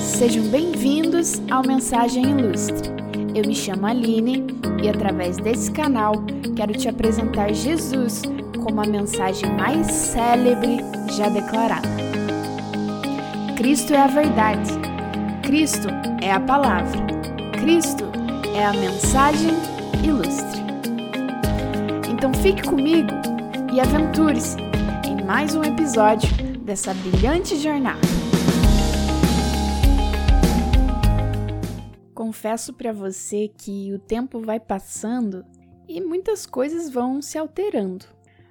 Sejam bem-vindos ao Mensagem Ilustre. Eu me chamo Aline e, através desse canal, quero te apresentar Jesus como a mensagem mais célebre já declarada. Cristo é a verdade, Cristo é a palavra, Cristo é a mensagem ilustre. Então fique comigo e aventure-se em mais um episódio dessa brilhante jornada. Confesso para você que o tempo vai passando e muitas coisas vão se alterando,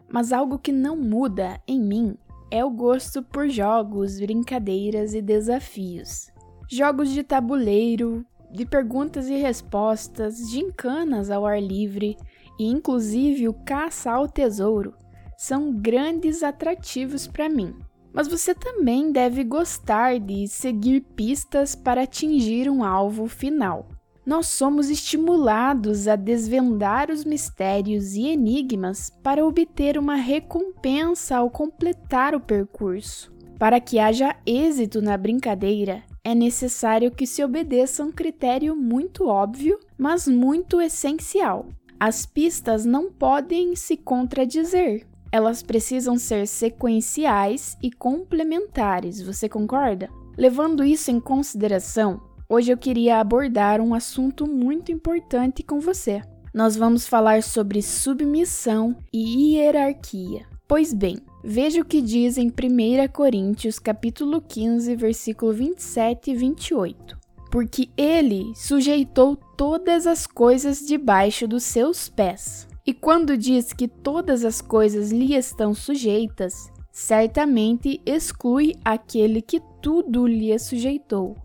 mas algo que não muda em mim é o gosto por jogos, brincadeiras e desafios. Jogos de tabuleiro, de perguntas e respostas, gincanas ao ar livre e inclusive o caça ao tesouro são grandes atrativos para mim. Mas você também deve gostar de seguir pistas para atingir um alvo final. Nós somos estimulados a desvendar os mistérios e enigmas para obter uma recompensa ao completar o percurso. Para que haja êxito na brincadeira, é necessário que se obedeça um critério muito óbvio, mas muito essencial. As pistas não podem se contradizer. Elas precisam ser sequenciais e complementares, você concorda? Levando isso em consideração, hoje eu queria abordar um assunto muito importante com você. Nós vamos falar sobre submissão e hierarquia. Pois bem, veja o que diz em 1 Coríntios capítulo 15, versículo 27 e 28. Porque ele sujeitou todas as coisas debaixo dos seus pés. E quando diz que todas as coisas lhe estão sujeitas, certamente exclui aquele que tudo lhe sujeitou.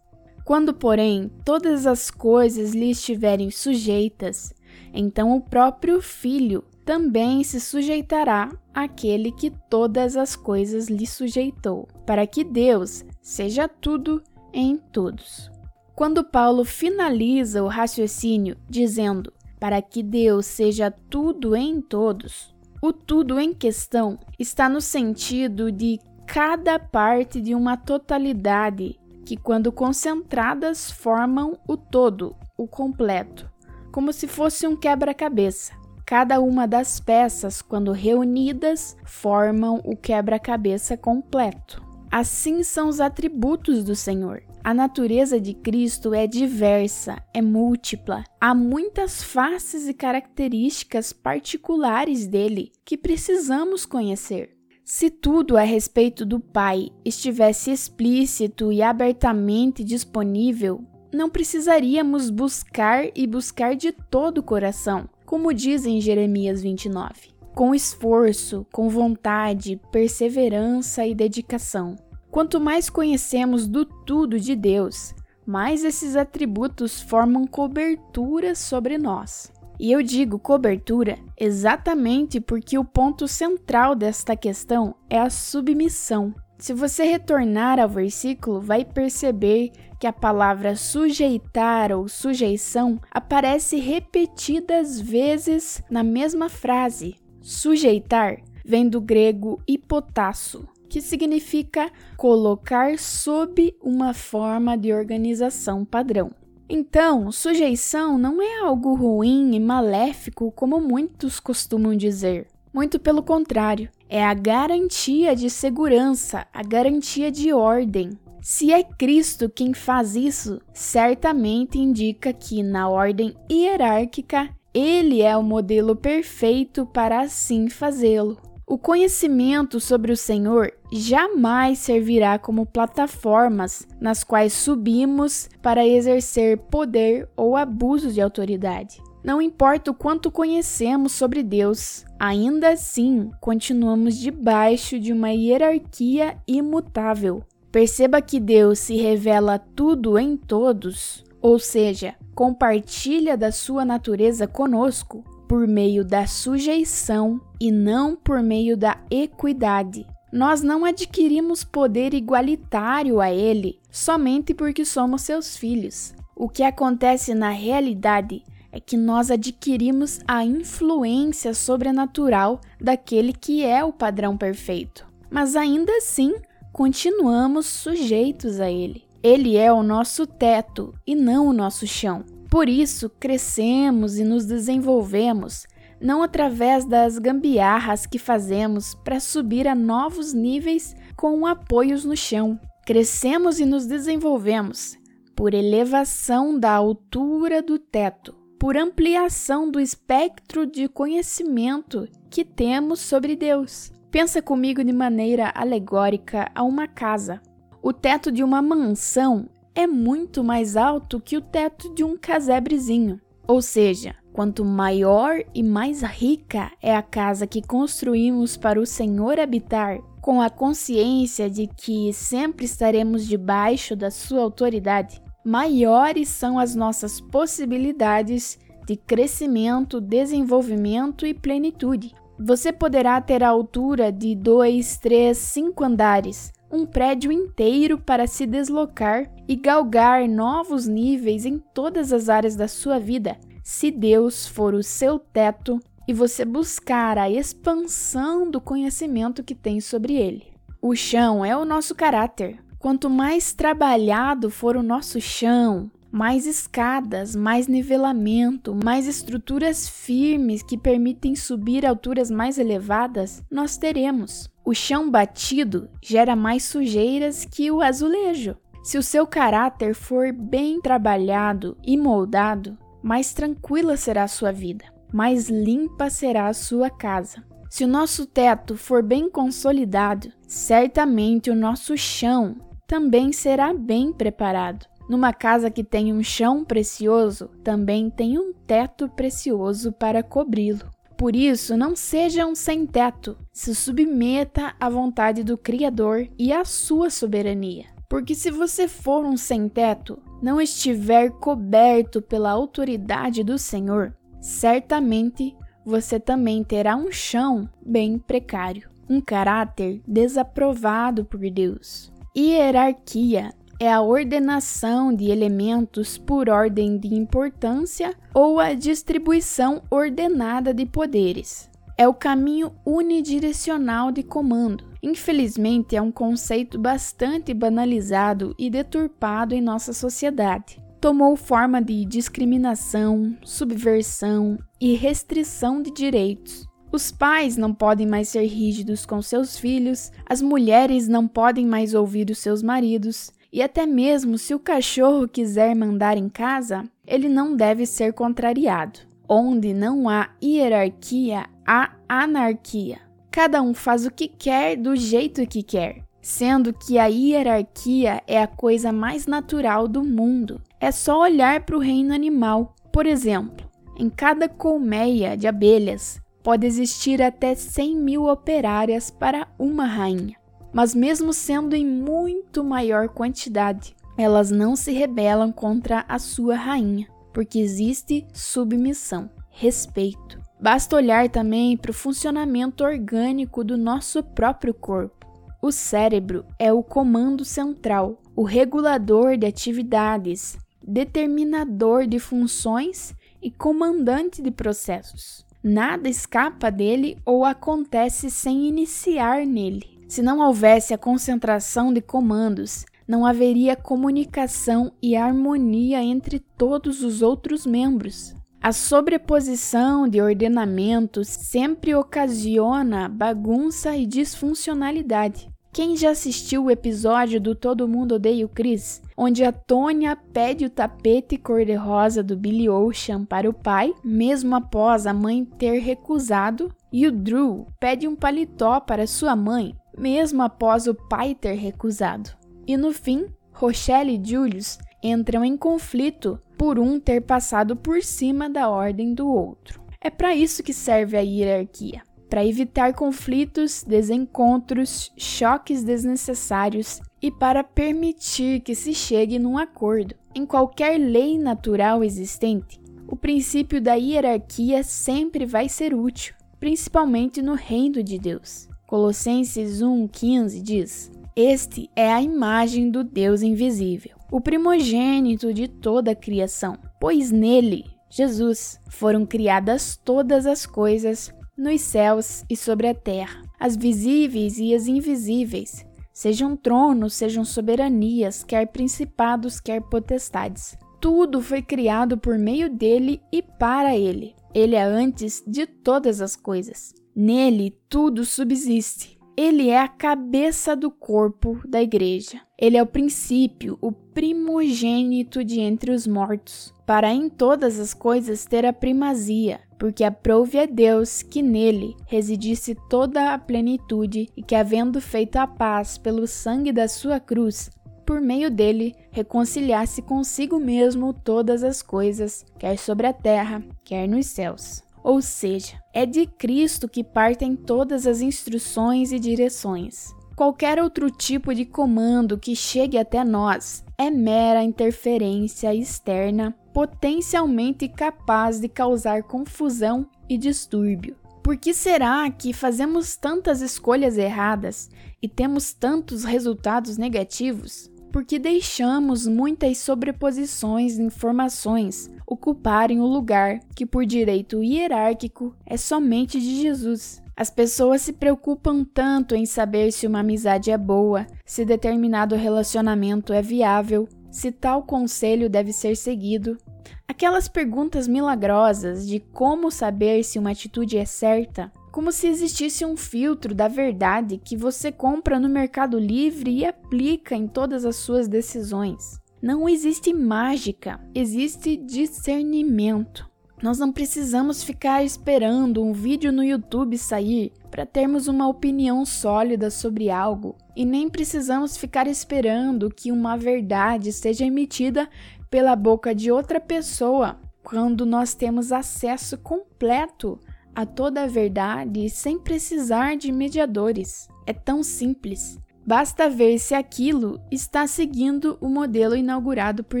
Quando, porém, todas as coisas lhe estiverem sujeitas, então o próprio Filho também se sujeitará àquele que todas as coisas lhe sujeitou, para que Deus seja tudo em todos. Quando Paulo finaliza o raciocínio dizendo para que Deus seja tudo em todos. O tudo em questão está no sentido de cada parte de uma totalidade que, quando concentradas, formam o todo, o completo, como se fosse um quebra-cabeça. Cada uma das peças, quando reunidas, formam o quebra-cabeça completo. Assim são os atributos do Senhor. A natureza de Cristo é diversa, é múltipla. Há muitas faces e características particulares dele que precisamos conhecer. Se tudo a respeito do Pai estivesse explícito e abertamente disponível, não precisaríamos buscar e buscar de todo o coração, como diz em Jeremias 29. Com esforço, com vontade, perseverança e dedicação. Quanto mais conhecemos do tudo de Deus, mais esses atributos formam cobertura sobre nós. E eu digo cobertura exatamente porque o ponto central desta questão é a submissão. Se você retornar ao versículo, vai perceber que a palavra sujeitar ou sujeição aparece repetidas vezes na mesma frase. Sujeitar vem do grego hipotasso, que significa colocar sob uma forma de organização padrão. Então, sujeição não é algo ruim e maléfico como muitos costumam dizer. Muito pelo contrário, é a garantia de segurança, a garantia de ordem. Se é Cristo quem faz isso, certamente indica que, na ordem hierárquica, ele é o modelo perfeito para assim fazê-lo. O conhecimento sobre o Senhor jamais servirá como plataformas nas quais subimos para exercer poder ou abuso de autoridade. Não importa o quanto conhecemos sobre Deus, ainda assim continuamos debaixo de uma hierarquia imutável. Perceba que Deus se revela tudo em todos, ou seja, compartilha da sua natureza conosco por meio da sujeição e não por meio da equidade. Nós não adquirimos poder igualitário a Ele somente porque somos seus filhos. O que acontece na realidade é que nós adquirimos a influência sobrenatural daquele que é o padrão perfeito. Mas ainda assim, continuamos sujeitos a Ele. Ele é o nosso teto e não o nosso chão. Por isso, crescemos e nos desenvolvemos, não através das gambiarras que fazemos para subir a novos níveis com apoios no chão. Crescemos e nos desenvolvemos por elevação da altura do teto, por ampliação do espectro de conhecimento que temos sobre Deus. Pensa comigo de maneira alegórica a uma casa. O teto de uma mansão é muito mais alto que o teto de um casebrezinho. Ou seja, quanto maior e mais rica é a casa que construímos para o Senhor habitar, com a consciência de que sempre estaremos debaixo da sua autoridade, maiores são as nossas possibilidades de crescimento, desenvolvimento e plenitude. Você poderá ter a altura de 2, 3, 5 andares, um prédio inteiro para se deslocar e galgar novos níveis em todas as áreas da sua vida, se Deus for o seu teto e você buscar a expansão do conhecimento que tem sobre ele. O chão é o nosso caráter. Quanto mais trabalhado for o nosso chão, mais escadas, mais nivelamento, mais estruturas firmes que permitem subir alturas mais elevadas, nós teremos. O chão batido gera mais sujeiras que o azulejo. Se o seu caráter for bem trabalhado e moldado, mais tranquila será a sua vida, mais limpa será a sua casa. Se o nosso teto for bem consolidado, certamente o nosso chão também será bem preparado. Numa casa que tem um chão precioso, também tem um teto precioso para cobri-lo. Por isso, não seja um sem-teto, se submeta à vontade do Criador e à sua soberania. Porque se você for um sem-teto, não estiver coberto pela autoridade do Senhor, certamente você também terá um chão bem precário, um caráter desaprovado por Deus. Hierarquia é a ordenação de elementos por ordem de importância ou a distribuição ordenada de poderes. É o caminho unidirecional de comando. Infelizmente, é um conceito bastante banalizado e deturpado em nossa sociedade. Tomou forma de discriminação, subversão e restrição de direitos. Os pais não podem mais ser rígidos com seus filhos, as mulheres não podem mais ouvir os seus maridos, e até mesmo se o cachorro quiser mandar em casa, ele não deve ser contrariado. Onde não há hierarquia, há anarquia. Cada um faz o que quer do jeito que quer, sendo que a hierarquia é a coisa mais natural do mundo. É só olhar para o reino animal. Por exemplo, em cada colmeia de abelhas pode existir até 100 mil operárias para uma rainha mas mesmo sendo em muito maior quantidade, elas não se rebelam contra a sua rainha, porque existe submissão, respeito. Basta olhar também para o funcionamento orgânico do nosso próprio corpo. O cérebro é o comando central, o regulador de atividades, determinador de funções e comandante de processos. Nada escapa dele ou acontece sem iniciar nele. Se não houvesse a concentração de comandos, não haveria comunicação e harmonia entre todos os outros membros. A sobreposição de ordenamentos sempre ocasiona bagunça e disfuncionalidade. Quem já assistiu o episódio do Todo Mundo Odeia o Chris, onde a Tônia pede o tapete cor-de-rosa do Billy Ocean para o pai, mesmo após a mãe ter recusado, e o Drew pede um paletó para sua mãe, mesmo após o pai ter recusado. E no fim, Rochelle e Julius entram em conflito por um ter passado por cima da ordem do outro. É para isso que serve a hierarquia para evitar conflitos, desencontros, choques desnecessários e para permitir que se chegue num acordo. Em qualquer lei natural existente, o princípio da hierarquia sempre vai ser útil, principalmente no reino de Deus. Colossenses 1,15 diz: Este é a imagem do Deus invisível, o primogênito de toda a criação, pois nele, Jesus, foram criadas todas as coisas nos céus e sobre a terra, as visíveis e as invisíveis, sejam tronos, sejam soberanias, quer principados, quer potestades. Tudo foi criado por meio dele e para ele. Ele é antes de todas as coisas. Nele tudo subsiste. Ele é a cabeça do corpo da igreja. Ele é o princípio, o primogênito de entre os mortos, para em todas as coisas ter a primazia, porque aprouve a Deus que nele residisse toda a plenitude e que, havendo feito a paz pelo sangue da sua cruz, por meio dele reconciliasse consigo mesmo todas as coisas, quer sobre a terra, quer nos céus. Ou seja, é de Cristo que partem todas as instruções e direções. Qualquer outro tipo de comando que chegue até nós é mera interferência externa, potencialmente capaz de causar confusão e distúrbio. Por que será que fazemos tantas escolhas erradas e temos tantos resultados negativos? Porque deixamos muitas sobreposições de informações ocuparem o lugar que, por direito hierárquico, é somente de Jesus. As pessoas se preocupam tanto em saber se uma amizade é boa, se determinado relacionamento é viável, se tal conselho deve ser seguido. Aquelas perguntas milagrosas de como saber se uma atitude é certa, como se existisse um filtro da verdade que você compra no Mercado Livre e aplica em todas as suas decisões. Não existe mágica, existe discernimento. Nós não precisamos ficar esperando um vídeo no YouTube sair para termos uma opinião sólida sobre algo, e nem precisamos ficar esperando que uma verdade seja emitida pela boca de outra pessoa quando nós temos acesso completo a toda a verdade sem precisar de mediadores. É tão simples. Basta ver se aquilo está seguindo o modelo inaugurado por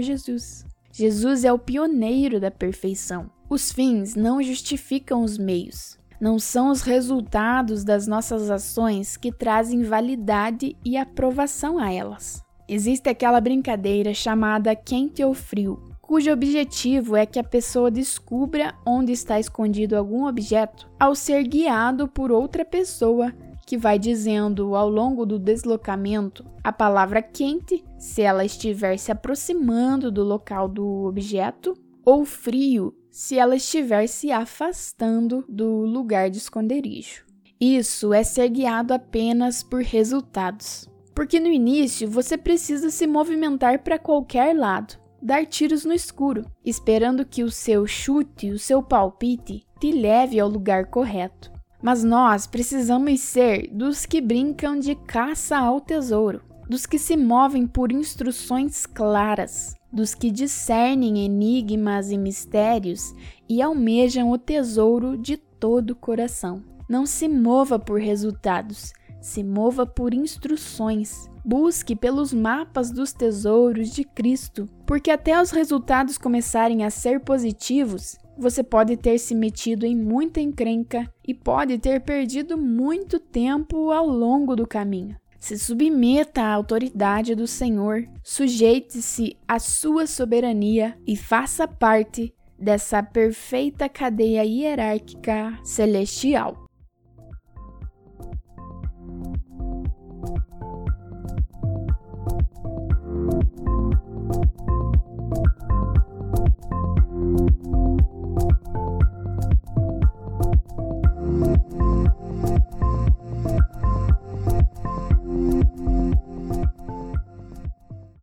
Jesus. Jesus é o pioneiro da perfeição. Os fins não justificam os meios. Não são os resultados das nossas ações que trazem validade e aprovação a elas. Existe aquela brincadeira chamada quente ou frio, cujo objetivo é que a pessoa descubra onde está escondido algum objeto ao ser guiado por outra pessoa que vai dizendo ao longo do deslocamento a palavra quente se ela estiver se aproximando do local do objeto, ou frio se ela estiver se afastando do lugar de esconderijo. Isso é ser guiado apenas por resultados. Porque no início você precisa se movimentar para qualquer lado, dar tiros no escuro, esperando que o seu chute, o seu palpite, te leve ao lugar correto. Mas nós precisamos ser dos que brincam de caça ao tesouro, dos que se movem por instruções claras, dos que discernem enigmas e mistérios e almejam o tesouro de todo o coração. Não se mova por resultados, se mova por instruções. Busque pelos mapas dos tesouros de Cristo, porque até os resultados começarem a ser positivos, você pode ter se metido em muita encrenca e pode ter perdido muito tempo ao longo do caminho. Se submeta à autoridade do Senhor, sujeite-se à sua soberania e faça parte dessa perfeita cadeia hierárquica celestial.